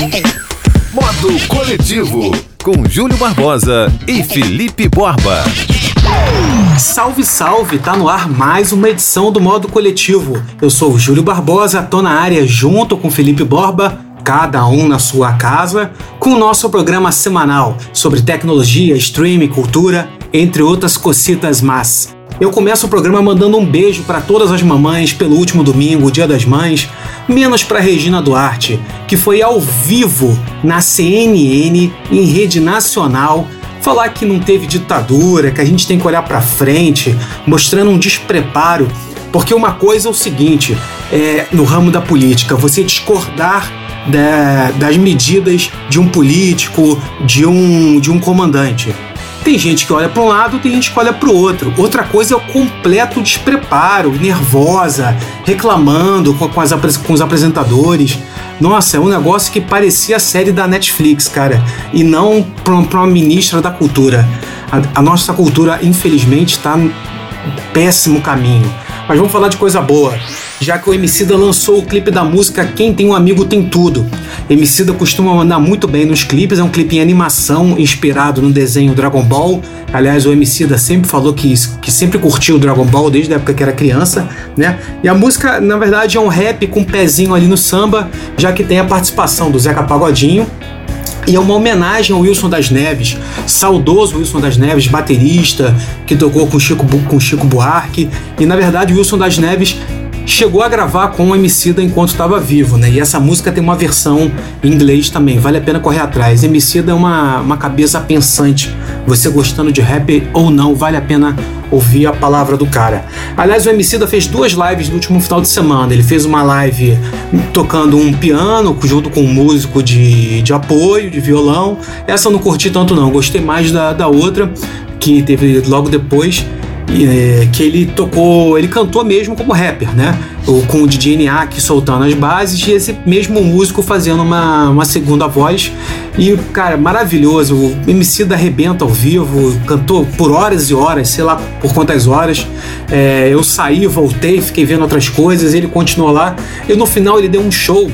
Modo Coletivo, com Júlio Barbosa e Felipe Borba. Salve, salve! Tá no ar mais uma edição do Modo Coletivo. Eu sou o Júlio Barbosa, tô na área junto com Felipe Borba, cada um na sua casa, com o nosso programa semanal sobre tecnologia, streaming, cultura, entre outras cocitas más. Eu começo o programa mandando um beijo para todas as mamães pelo último domingo, Dia das Mães, menos para Regina Duarte, que foi ao vivo na CNN em rede nacional falar que não teve ditadura, que a gente tem que olhar para frente, mostrando um despreparo, porque uma coisa é o seguinte, é, no ramo da política, você discordar da, das medidas de um político, de um, de um comandante. Tem gente que olha para um lado, tem gente que olha para o outro. Outra coisa é o completo despreparo, nervosa, reclamando com, as, com os apresentadores. Nossa, é um negócio que parecia a série da Netflix, cara, e não para uma ministra da cultura. A, a nossa cultura, infelizmente, está péssimo caminho. Mas vamos falar de coisa boa já que o Emicida lançou o clipe da música Quem Tem Um Amigo Tem Tudo. Emicida costuma mandar muito bem nos clipes, é um clipe em animação inspirado no desenho Dragon Ball. Aliás, o Emicida sempre falou que, que sempre curtiu o Dragon Ball desde a época que era criança, né? E a música, na verdade, é um rap com um pezinho ali no samba, já que tem a participação do Zeca Pagodinho, e é uma homenagem ao Wilson das Neves, saudoso Wilson das Neves, baterista, que tocou com Chico, com Chico Buarque. E na verdade, Wilson das Neves chegou a gravar com o Emicida enquanto estava vivo, né? E essa música tem uma versão em inglês também, vale a pena correr atrás. Emicida é uma, uma cabeça pensante. Você gostando de rap ou não, vale a pena ouvir a palavra do cara. Aliás, o Emicida fez duas lives no último final de semana. Ele fez uma live tocando um piano junto com um músico de, de apoio, de violão. Essa eu não curti tanto não, gostei mais da, da outra, que teve logo depois é, que ele tocou, ele cantou mesmo como rapper, né? com o DJ Niak soltando as bases e esse mesmo músico fazendo uma, uma segunda voz. E, cara, maravilhoso. O MC da arrebenta ao vivo, cantou por horas e horas, sei lá por quantas horas. É, eu saí, voltei, fiquei vendo outras coisas, ele continuou lá. E no final ele deu um show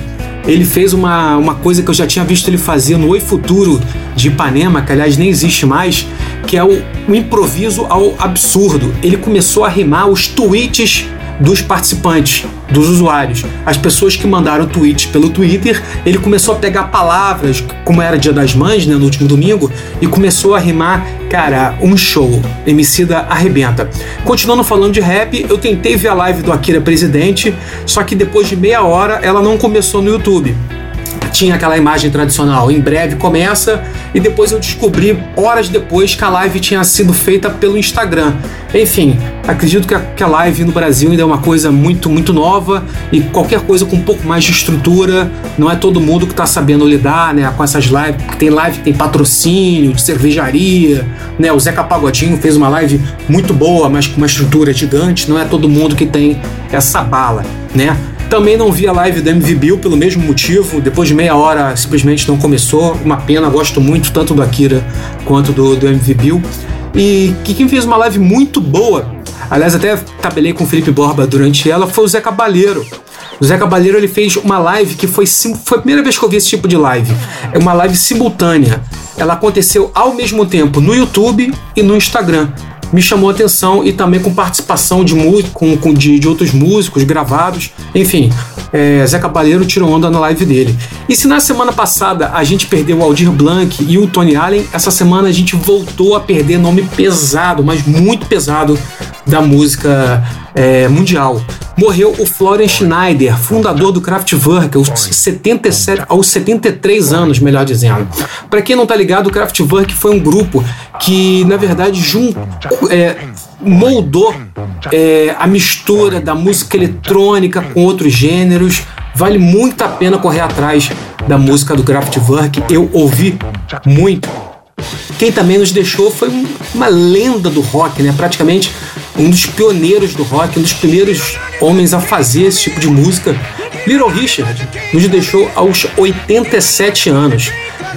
ele fez uma, uma coisa que eu já tinha visto ele fazer no Oi Futuro de Ipanema, que aliás nem existe mais, que é o, o improviso ao absurdo. Ele começou a rimar os tweets dos participantes, dos usuários. As pessoas que mandaram tweets pelo Twitter, ele começou a pegar palavras, como era Dia das Mães, né, no último domingo, e começou a rimar, cara, um show. Emicida arrebenta. Continuando falando de rap, eu tentei ver a live do Akira Presidente, só que depois de meia hora ela não começou no YouTube tinha aquela imagem tradicional, em breve começa, e depois eu descobri, horas depois, que a live tinha sido feita pelo Instagram. Enfim, acredito que a, que a live no Brasil ainda é uma coisa muito, muito nova e qualquer coisa com um pouco mais de estrutura, não é todo mundo que está sabendo lidar né, com essas lives, tem live que tem patrocínio, de cervejaria, né? O Zeca Pagodinho fez uma live muito boa, mas com uma estrutura gigante, não é todo mundo que tem essa bala, né? Também não vi a live do MV Bill pelo mesmo motivo. Depois de meia hora simplesmente não começou. Uma pena, gosto muito tanto do Akira quanto do, do MV Bill. E que quem fez uma live muito boa, aliás, até tabelei com o Felipe Borba durante ela, foi o Zé Cabaleiro. O Zé Cabaleiro ele fez uma live que foi, foi a primeira vez que eu vi esse tipo de live. É uma live simultânea. Ela aconteceu ao mesmo tempo no YouTube e no Instagram me chamou a atenção e também com participação de, com, com de, de, outros músicos gravados. Enfim, é, Zé Cabaleiro tirou onda na live dele. E se na semana passada a gente perdeu o Aldir Blanc e o Tony Allen, essa semana a gente voltou a perder nome pesado, mas muito pesado da música é, mundial. Morreu o Florian Schneider, fundador do Kraftwerk, aos, 77, aos 73 anos, melhor dizendo. Para quem não tá ligado, o Kraftwerk foi um grupo que, na verdade, junto, é, moldou é, a mistura da música eletrônica com outros gêneros. Vale muito a pena correr atrás da música do Kraftwerk. Eu ouvi muito. Quem também nos deixou foi uma lenda do rock, né? Praticamente um dos pioneiros do rock, um dos primeiros homens a fazer esse tipo de música. Little Richard nos deixou aos 87 anos.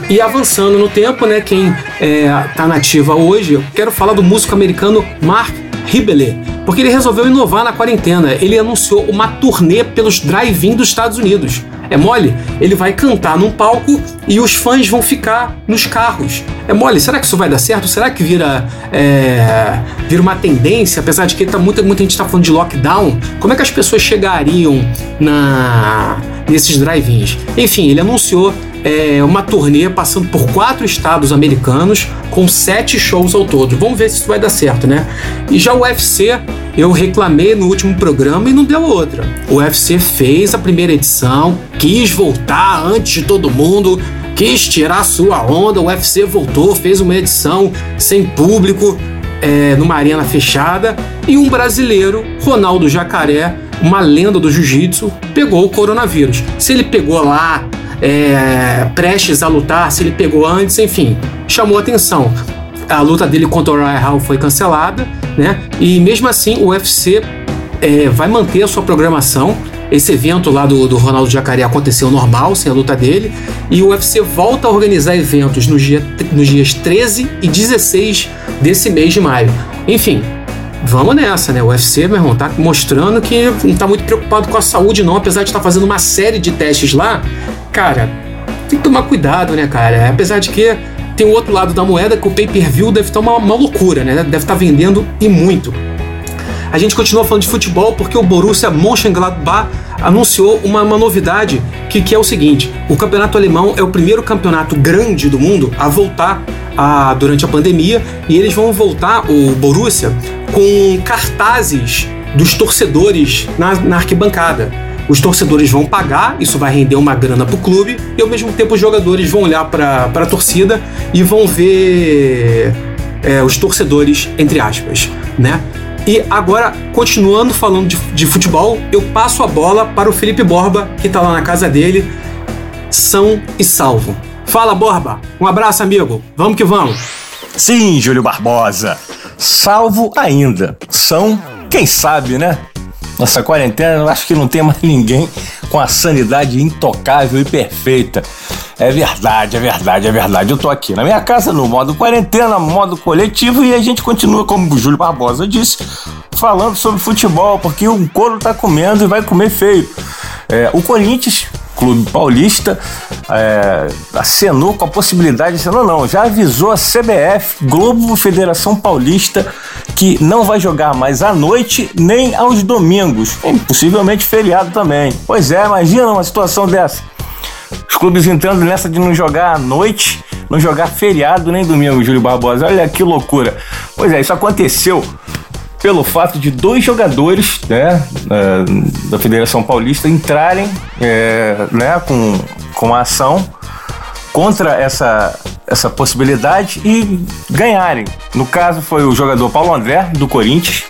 E avançando no tempo, né, quem está é, nativa hoje, eu quero falar do músico americano Mark Hibele, porque ele resolveu inovar na quarentena. Ele anunciou uma turnê pelos drive-in dos Estados Unidos. É mole? Ele vai cantar num palco e os fãs vão ficar nos carros. É mole? Será que isso vai dar certo? Será que vira, é, vira uma tendência? Apesar de que tá, muita, muita gente está falando de lockdown, como é que as pessoas chegariam na nesses drive-ins? Enfim, ele anunciou é, uma turnê passando por quatro estados americanos com sete shows ao todo. Vamos ver se isso vai dar certo, né? E já o UFC, eu reclamei no último programa e não deu outra. O UFC fez a primeira edição, quis voltar antes de todo mundo, quis tirar sua onda. O UFC voltou, fez uma edição sem público, é, numa arena fechada, e um brasileiro, Ronaldo Jacaré, uma lenda do jiu-jitsu, pegou o coronavírus. Se ele pegou lá é, prestes a lutar, se ele pegou antes, enfim, chamou atenção. A luta dele contra o Ryan Hall foi cancelada, né? E mesmo assim o UFC é, vai manter a sua programação. Esse evento lá do, do Ronaldo Jacaré aconteceu normal, sem a luta dele, e o UFC volta a organizar eventos nos, dia, nos dias 13 e 16 desse mês de maio. Enfim, vamos nessa, né? O UFC, meu irmão, tá mostrando que não tá muito preocupado com a saúde, não, apesar de estar tá fazendo uma série de testes lá cara, tem que tomar cuidado, né, cara? Apesar de que tem o outro lado da moeda que o pay-per-view deve estar uma, uma loucura, né? Deve estar vendendo e muito. A gente continua falando de futebol porque o Borussia Mönchengladbach anunciou uma, uma novidade que, que, é o seguinte: o campeonato alemão é o primeiro campeonato grande do mundo a voltar a, durante a pandemia e eles vão voltar, o Borussia, com cartazes dos torcedores na, na arquibancada. Os torcedores vão pagar, isso vai render uma grana para o clube, e ao mesmo tempo os jogadores vão olhar para a torcida e vão ver é, os torcedores, entre aspas, né? E agora, continuando falando de, de, futebol, eu passo a bola para o Felipe Borba, que está lá na casa dele, são e salvo. Fala, Borba! Um abraço, amigo! Vamos que vamos! Sim, Júlio Barbosa! Salvo ainda. São, quem sabe, né? Nossa quarentena, eu acho que não tem mais ninguém com a sanidade intocável e perfeita. É verdade, é verdade, é verdade. Eu tô aqui na minha casa no modo quarentena, modo coletivo e a gente continua, como o Júlio Barbosa disse, falando sobre futebol, porque o couro tá comendo e vai comer feio. É, o Corinthians Clube Paulista é, acenou com a possibilidade, acenou não, já avisou a CBF, Globo Federação Paulista, que não vai jogar mais à noite nem aos domingos, possivelmente feriado também. Pois é, imagina uma situação dessa. Os clubes entrando nessa de não jogar à noite, não jogar feriado nem domingo, Júlio Barbosa. Olha que loucura. Pois é, isso aconteceu pelo fato de dois jogadores né, é, da Federação Paulista entrarem é, né, com, com a ação contra essa, essa possibilidade e ganharem. No caso foi o jogador Paulo André, do Corinthians.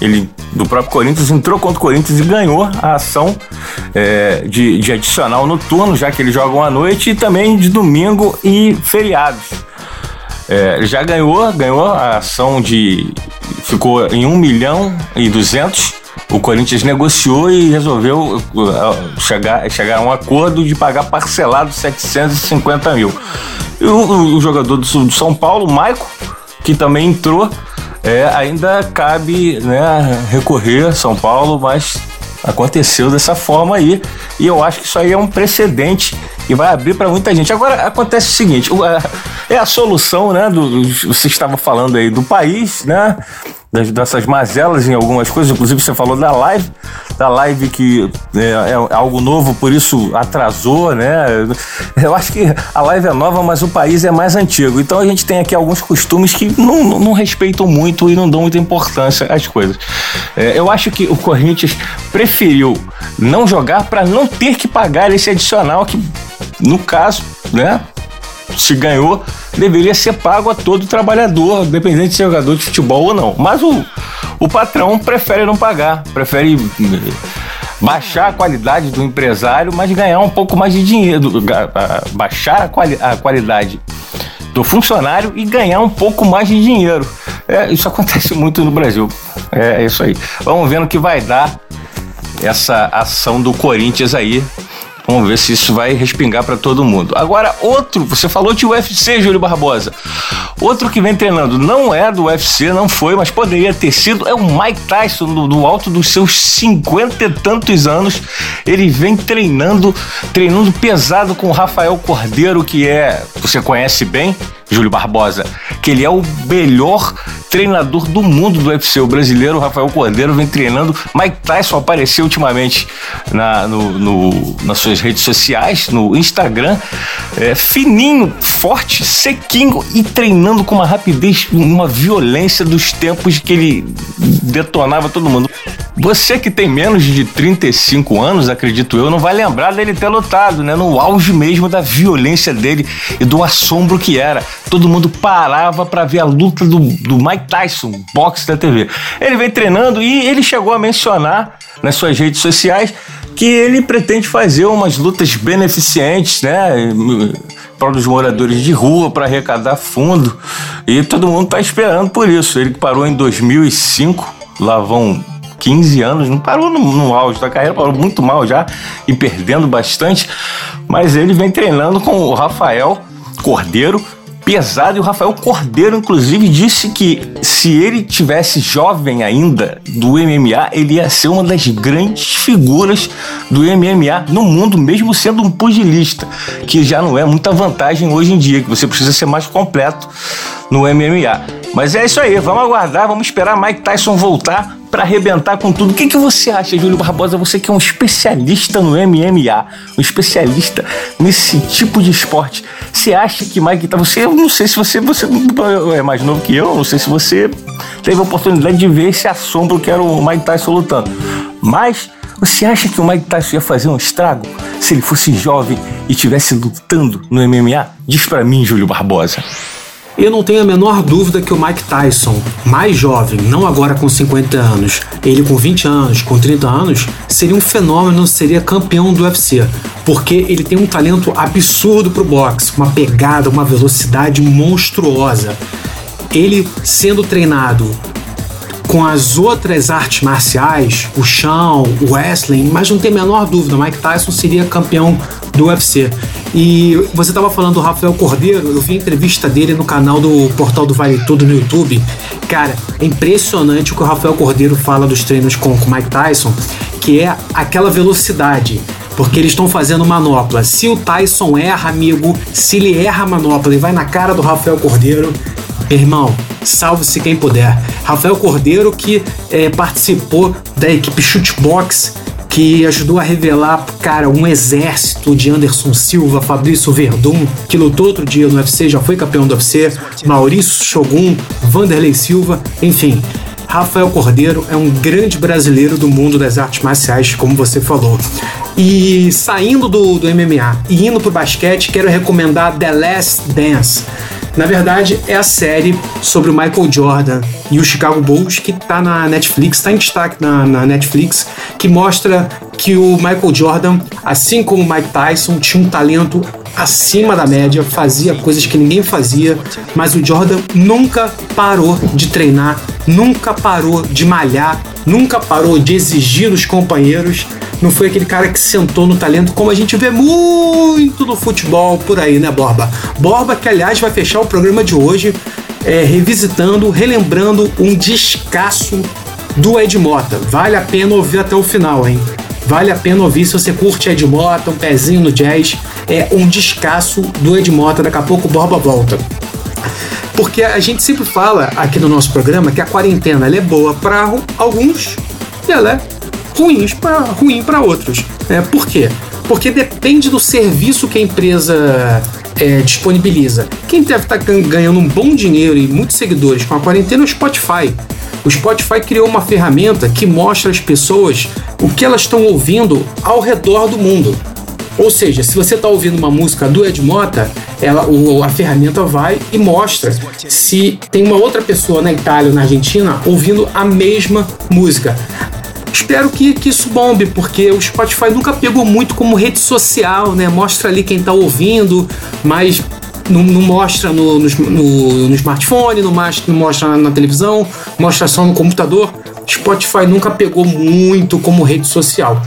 Ele, do próprio Corinthians, entrou contra o Corinthians e ganhou a ação é, de, de adicional noturno, já que eles jogam à noite, e também de domingo e feriados. É, já ganhou, ganhou a ação de. ficou em 1 milhão e 200. O Corinthians negociou e resolveu uh, chegar, chegar a um acordo de pagar parcelado 750 mil. E o, o jogador do, do São Paulo, Maico, que também entrou, é, ainda cabe né, recorrer São Paulo, mas aconteceu dessa forma aí. E eu acho que isso aí é um precedente e vai abrir para muita gente. Agora acontece o seguinte, é a solução, né? Do, você estava falando aí do país, né? Das, dessas mazelas em algumas coisas, inclusive você falou da live, da live que é, é, algo novo, por isso atrasou, né? Eu acho que a live é nova, mas o país é mais antigo. Então a gente tem aqui alguns costumes que não, não, não respeitam muito e não dão muita importância às coisas. É, eu acho que o Corinthians preferiu não jogar para não ter que pagar esse adicional que no caso, né? Se ganhou, deveria ser pago a todo trabalhador, independente se é jogador de futebol ou não. Mas o, o patrão prefere não pagar, prefere eh, baixar a qualidade do empresário, mas ganhar um pouco mais de dinheiro, baixar a, quali a qualidade do funcionário e ganhar um pouco mais de dinheiro. É, isso acontece muito no Brasil. É, é isso aí. Vamos ver no que vai dar essa ação do Corinthians aí Vamos ver se isso vai respingar para todo mundo. Agora, outro, você falou de UFC, Júlio Barbosa. Outro que vem treinando não é do UFC, não foi, mas poderia ter sido, é o Mike Tyson, no, no alto dos seus cinquenta e tantos anos. Ele vem treinando, treinando pesado com o Rafael Cordeiro, que é, você conhece bem, Júlio Barbosa, que ele é o melhor treinador do mundo do UFC. O brasileiro Rafael Cordeiro vem treinando. Mike Tyson apareceu ultimamente na, no, no, nas suas redes sociais, no Instagram, é, fininho, forte, sequinho e treinando com uma rapidez, uma violência dos tempos que ele detonava todo mundo. Você que tem menos de 35 anos, acredito eu, não vai lembrar dele ter lutado, né? No auge mesmo da violência dele e do assombro que era. Todo mundo parava para ver a luta do, do Mike Tyson, boxe da TV. Ele vem treinando e ele chegou a mencionar nas suas redes sociais que ele pretende fazer umas lutas beneficentes, né? Para os moradores de rua, para arrecadar fundo. E todo mundo está esperando por isso. Ele parou em 2005, lá vão 15 anos, não parou no, no auge da carreira, parou muito mal já e perdendo bastante. Mas ele vem treinando com o Rafael Cordeiro, pesado e o Rafael Cordeiro, inclusive, disse que se ele tivesse jovem ainda do MMA, ele ia ser uma das grandes figuras do MMA no mundo, mesmo sendo um pugilista, que já não é muita vantagem hoje em dia, que você precisa ser mais completo no MMA. Mas é isso aí, vamos aguardar, vamos esperar Mike Tyson voltar para arrebentar com tudo. O que, que você acha, Júlio Barbosa? Você que é um especialista no MMA, um especialista nesse tipo de esporte. Você acha que Mike Tyson. Você, eu não sei se você, você é mais novo que eu, não sei se você teve a oportunidade de ver esse assombro que era o Mike Tyson lutando. Mas. Você acha que o Mike Tyson ia fazer um estrago se ele fosse jovem e estivesse lutando no MMA? Diz para mim, Júlio Barbosa. Eu não tenho a menor dúvida que o Mike Tyson, mais jovem, não agora com 50 anos, ele com 20 anos, com 30 anos, seria um fenômeno, seria campeão do UFC, porque ele tem um talento absurdo pro boxe, uma pegada, uma velocidade monstruosa. Ele sendo treinado com as outras artes marciais, o chão, o wrestling, mas não tem a menor dúvida, Mike Tyson seria campeão do UFC. E você estava falando do Rafael Cordeiro, eu vi a entrevista dele no canal do Portal do Vale Tudo no YouTube. Cara, é impressionante o que o Rafael Cordeiro fala dos treinos com o Mike Tyson, que é aquela velocidade. Porque eles estão fazendo manopla. Se o Tyson erra, amigo, se ele erra a manopla e vai na cara do Rafael Cordeiro, irmão, salve-se quem puder. Rafael Cordeiro, que é, participou da equipe Shootbox que ajudou a revelar, cara, um exército de Anderson Silva, Fabrício Verdun, que lutou outro dia no UFC, já foi campeão do UFC, Maurício Shogun, Vanderlei Silva, enfim. Rafael Cordeiro é um grande brasileiro do mundo das artes marciais, como você falou. E saindo do, do MMA e indo pro basquete, quero recomendar The Last Dance. Na verdade, é a série sobre o Michael Jordan e o Chicago Bulls que está na Netflix, está em destaque na, na, Netflix, que mostra que o Michael Jordan, assim como o Mike Tyson, tinha um talento acima da média, fazia coisas que ninguém fazia, mas o Jordan nunca parou de treinar, nunca parou de malhar, nunca parou de exigir dos companheiros não foi aquele cara que sentou no talento como a gente vê muito no futebol por aí, né, Borba? Borba, que aliás vai fechar o programa de hoje é, revisitando, relembrando um descasso do Ed Mota. Vale a pena ouvir até o final, hein? Vale a pena ouvir se você curte Ed Mota, um pezinho no jazz. É um descasso do Ed Mota. Daqui a pouco o Borba volta. Porque a gente sempre fala aqui no nosso programa que a quarentena é boa para alguns e ela é ruins para ruim para outros. É, por quê? Porque depende do serviço que a empresa é, disponibiliza. Quem deve estar tá ganhando um bom dinheiro e muitos seguidores com a quarentena é o Spotify. O Spotify criou uma ferramenta que mostra às pessoas o que elas estão ouvindo ao redor do mundo. Ou seja, se você está ouvindo uma música do Ed Mota, ela, o, a ferramenta vai e mostra se tem uma outra pessoa na Itália ou na Argentina ouvindo a mesma música espero que, que isso bombe, porque o Spotify nunca pegou muito como rede social, né? Mostra ali quem tá ouvindo, mas não, não mostra no, no, no, no smartphone, não, não mostra na, na televisão, mostra só no computador. Spotify nunca pegou muito como rede social.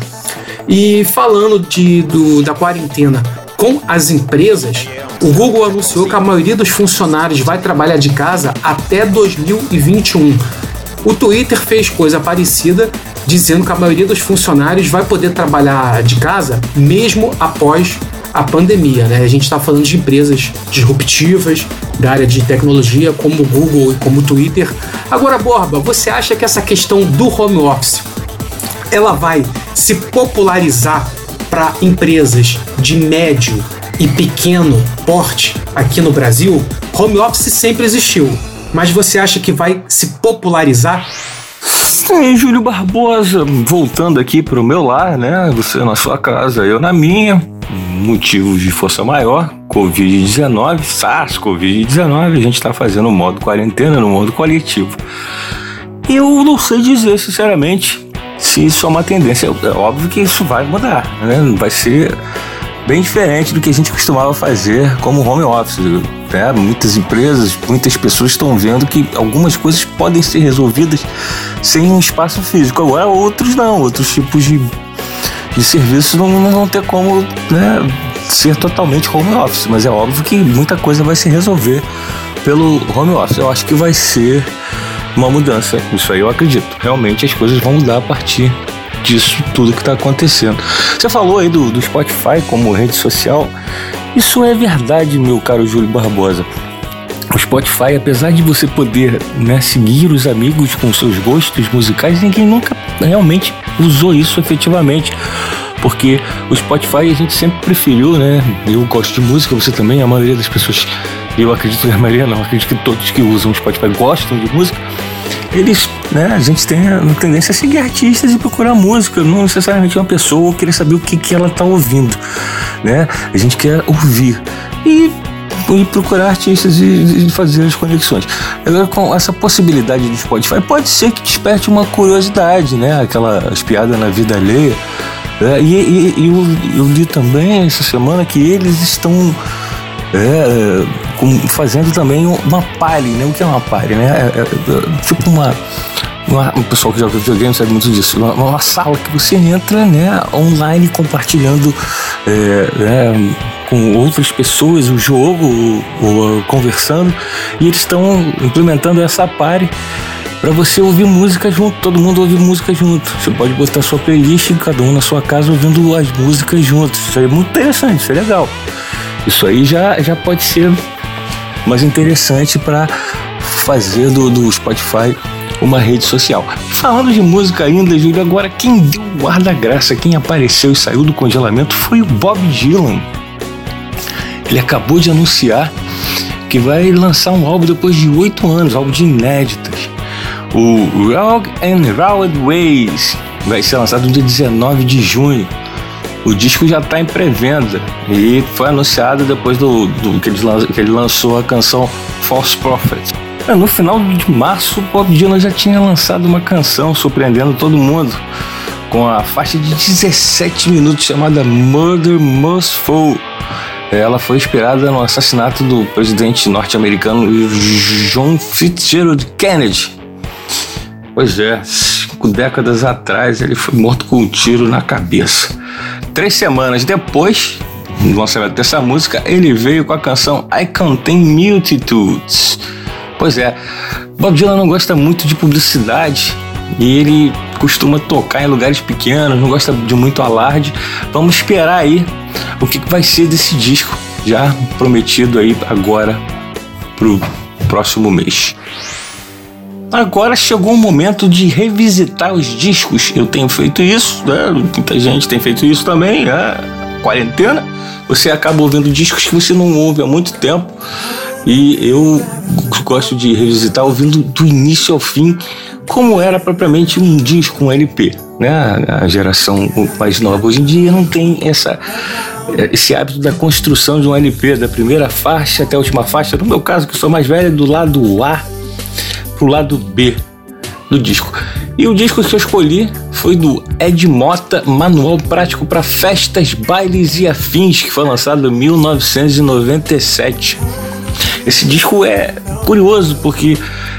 E falando de, do, da quarentena com as empresas, o Google anunciou que a maioria dos funcionários vai trabalhar de casa até 2021. O Twitter fez coisa parecida, dizendo que a maioria dos funcionários vai poder trabalhar de casa mesmo após a pandemia. Né? A gente está falando de empresas disruptivas da área de tecnologia, como o Google e como o Twitter. Agora, Borba, você acha que essa questão do home office ela vai se popularizar para empresas de médio e pequeno porte aqui no Brasil? Home office sempre existiu, mas você acha que vai se popularizar? Sim, Júlio Barbosa, voltando aqui para o meu lar, né? Você na sua casa, eu na minha. Motivos de força maior, Covid-19, SARS-CoV-19, a gente está fazendo modo quarentena no modo coletivo. Eu não sei dizer, sinceramente, se isso é uma tendência. É óbvio que isso vai mudar, né? Vai ser bem diferente do que a gente costumava fazer como home office. Né? Muitas empresas, muitas pessoas estão vendo que algumas coisas podem ser resolvidas sem um espaço físico. Agora, outros não, outros tipos de, de serviços não, não vão ter como né, ser totalmente home office, mas é óbvio que muita coisa vai se resolver pelo home office. Eu acho que vai ser uma mudança, isso aí eu acredito. Realmente as coisas vão mudar a partir disso tudo que está acontecendo. Você falou aí do, do Spotify como rede social. Isso é verdade, meu caro Júlio Barbosa. O Spotify, apesar de você poder né, seguir os amigos com seus gostos musicais, ninguém nunca realmente usou isso efetivamente. Porque o Spotify a gente sempre preferiu, né? Eu gosto de música, você também, a maioria das pessoas, eu acredito a maioria não, acredito que todos que usam o Spotify gostam de música eles, né, a gente tem a tendência a seguir artistas e procurar música, não necessariamente uma pessoa ou querer saber o que, que ela está ouvindo, né? A gente quer ouvir e, e procurar artistas e, e, fazer as conexões. Agora, com essa possibilidade do Spotify, pode ser que desperte uma curiosidade, né? Aquela espiada na vida alheia. E, e, e eu, eu li também essa semana que eles estão é, com, fazendo também uma party, né? O que é uma party, né? É, é, é tipo uma, uma, o pessoal que joga videogame sabe muito disso. Uma, uma, sala que você entra, né? Online compartilhando é, né, com outras pessoas o jogo, conversando, e eles estão implementando essa party para você ouvir música junto, todo mundo ouvir música junto. Você pode botar sua playlist, cada um na sua casa ouvindo as músicas juntos. Isso é muito interessante, isso é legal. Isso aí já, já pode ser mais interessante para fazer do, do Spotify uma rede social. Falando de música ainda, Júlio, agora quem deu o ar da graça, quem apareceu e saiu do congelamento foi o Bob Dylan. Ele acabou de anunciar que vai lançar um álbum depois de oito anos, álbum de inéditas. O Rogue and Rawed Ways vai ser lançado no dia 19 de junho. O disco já está em pré-venda e foi anunciado depois do, do que, ele lançou, que, ele lançou a canção False Prophet. É, no final de março, Bob Dylan já tinha lançado uma canção surpreendendo todo mundo com a faixa de 17 minutos chamada Murder Must Fall. Ela foi inspirada no assassinato do presidente norte-americano John Fitzgerald Kennedy. Pois é, cinco décadas atrás ele foi morto com um tiro na cabeça. Três semanas depois do lançamento dessa música, ele veio com a canção I Contain Multitudes. Pois é, Bob Dylan não gosta muito de publicidade e ele costuma tocar em lugares pequenos, não gosta de muito alarde. Vamos esperar aí o que vai ser desse disco já prometido aí agora pro próximo mês. Agora chegou o momento de revisitar os discos. Eu tenho feito isso, né? muita gente tem feito isso também. Né? Quarentena, você acaba ouvindo discos que você não ouve há muito tempo. E eu gosto de revisitar ouvindo do início ao fim, como era propriamente um disco, um LP. Né? A geração mais nova hoje em dia não tem essa, esse hábito da construção de um LP, da primeira faixa até a última faixa. No meu caso, que sou mais velho, do lado A pro lado B do disco. E o disco que eu escolhi foi do Ed Mota, Manual Prático para Festas, Bailes e Afins, que foi lançado em 1997. Esse disco é curioso porque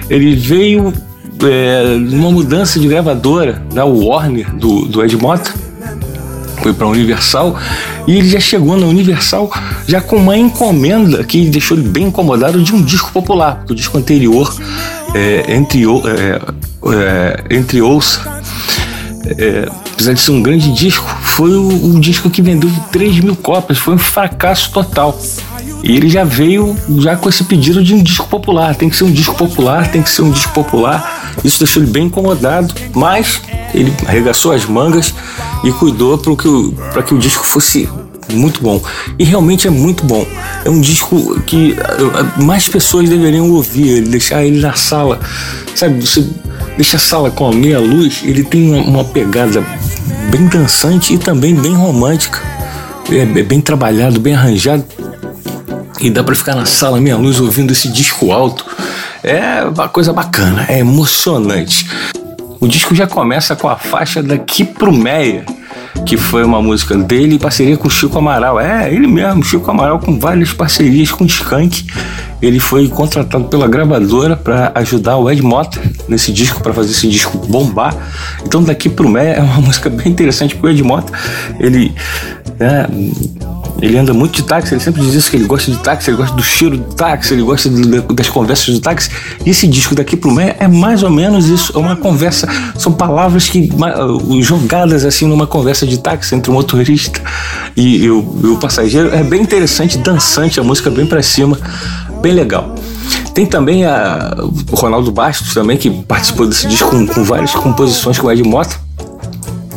ele veio é, numa mudança de gravadora da Warner do, do Ed Mota. foi para a Universal e ele já chegou na Universal já com uma encomenda que deixou ele bem incomodado de um disco popular, porque o disco anterior, é, entre, é, é, entre Ouça, é, apesar de ser um grande disco, foi o, o disco que vendeu 3 mil cópias, foi um fracasso total. E ele já veio já com esse pedido de um disco popular. Tem que ser um disco popular, tem que ser um disco popular. Isso deixou ele bem incomodado, mas ele arregaçou as mangas e cuidou para que, que o disco fosse muito bom. E realmente é muito bom. É um disco que uh, mais pessoas deveriam ouvir, deixar ele na sala. Sabe, você deixa a sala com a meia luz, ele tem uma, uma pegada bem dançante e também bem romântica. É, é bem trabalhado, bem arranjado e dá para ficar na sala meia luz ouvindo esse disco alto. É uma coisa bacana, é emocionante. O disco já começa com a faixa daqui pro Meia, que foi uma música dele em parceria com Chico Amaral. É, ele mesmo, Chico Amaral, com várias parcerias com Skank. Ele foi contratado pela gravadora para ajudar o Ed Mota nesse disco, para fazer esse disco bombar. Então, daqui pro Meia é uma música bem interessante, porque o Ed Mota, ele. É, ele anda muito de táxi, ele sempre diz isso, que ele gosta de táxi, ele gosta do cheiro do táxi, ele gosta das conversas do táxi. E esse disco daqui pro meio é mais ou menos isso, é uma conversa, são palavras que jogadas assim numa conversa de táxi entre o motorista e, e, o, e o passageiro. É bem interessante, dançante, a música bem para cima, bem legal. Tem também a, o Ronaldo Bastos também, que participou desse disco com, com várias composições com o Ed Mota.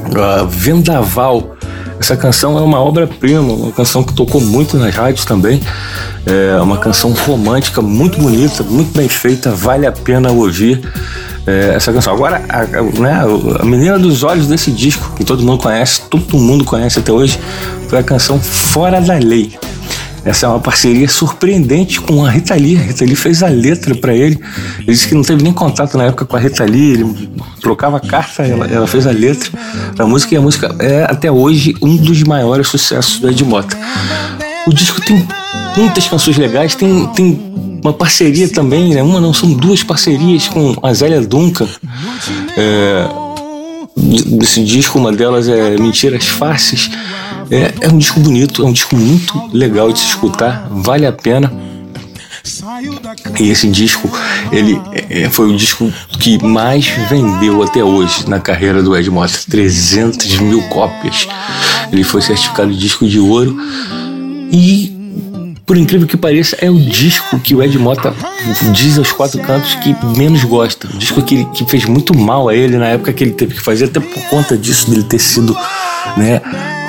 Uh, Vendaval essa canção é uma obra-prima, uma canção que tocou muito nas rádios também. É uma canção romântica, muito bonita, muito bem feita, vale a pena ouvir é, essa canção. Agora, a, a, né, a menina dos olhos desse disco, que todo mundo conhece, todo mundo conhece até hoje, foi a canção Fora da Lei. Essa é uma parceria surpreendente com a Rita Lee. A Rita Lee fez a letra para ele. Ele disse que não teve nem contato na época com a Rita Lee, ele trocava carta, ela, ela fez a letra da música e a música é até hoje um dos maiores sucessos do Ed Mota. O disco tem muitas canções legais, tem, tem uma parceria também, né? Uma não, são duas parcerias com a Zélia Duncan. É, desse disco, uma delas é Mentiras Fáceis. É, é um disco bonito, é um disco muito legal de se escutar, vale a pena. E esse disco, ele é, foi o disco que mais vendeu até hoje na carreira do Ed Mota, 300 mil cópias. Ele foi certificado disco de ouro e por incrível que pareça, é o disco que o Ed Mota diz aos quatro cantos que menos gosta. O disco que, que fez muito mal a ele na época que ele teve que fazer, até por conta disso, dele ter sido né,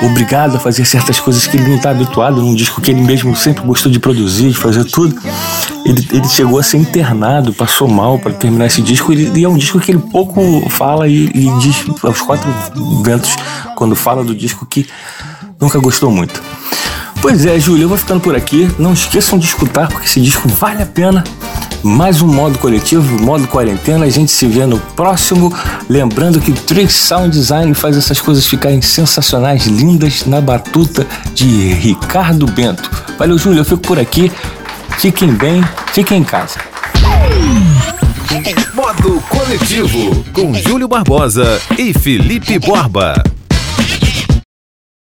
obrigado a fazer certas coisas que ele não está habituado, num disco que ele mesmo sempre gostou de produzir, de fazer tudo. Ele, ele chegou a ser internado, passou mal para terminar esse disco, e, e, é um disco que ele pouco fala e, e diz aos quatro ventos, quando fala do disco, que nunca gostou muito. Pois é, Júlio, eu vou ficando por aqui. Não esqueçam de escutar, porque esse disco vale a pena mais um modo coletivo, modo quarentena. A gente se vê no próximo. Lembrando que Trick Sound Design faz essas coisas ficarem sensacionais, lindas na batuta de Ricardo Bento. Valeu, Júlio. Eu fico por aqui. Fiquem bem, fiquem em casa. Modo Coletivo, com Júlio Barbosa e Felipe Borba.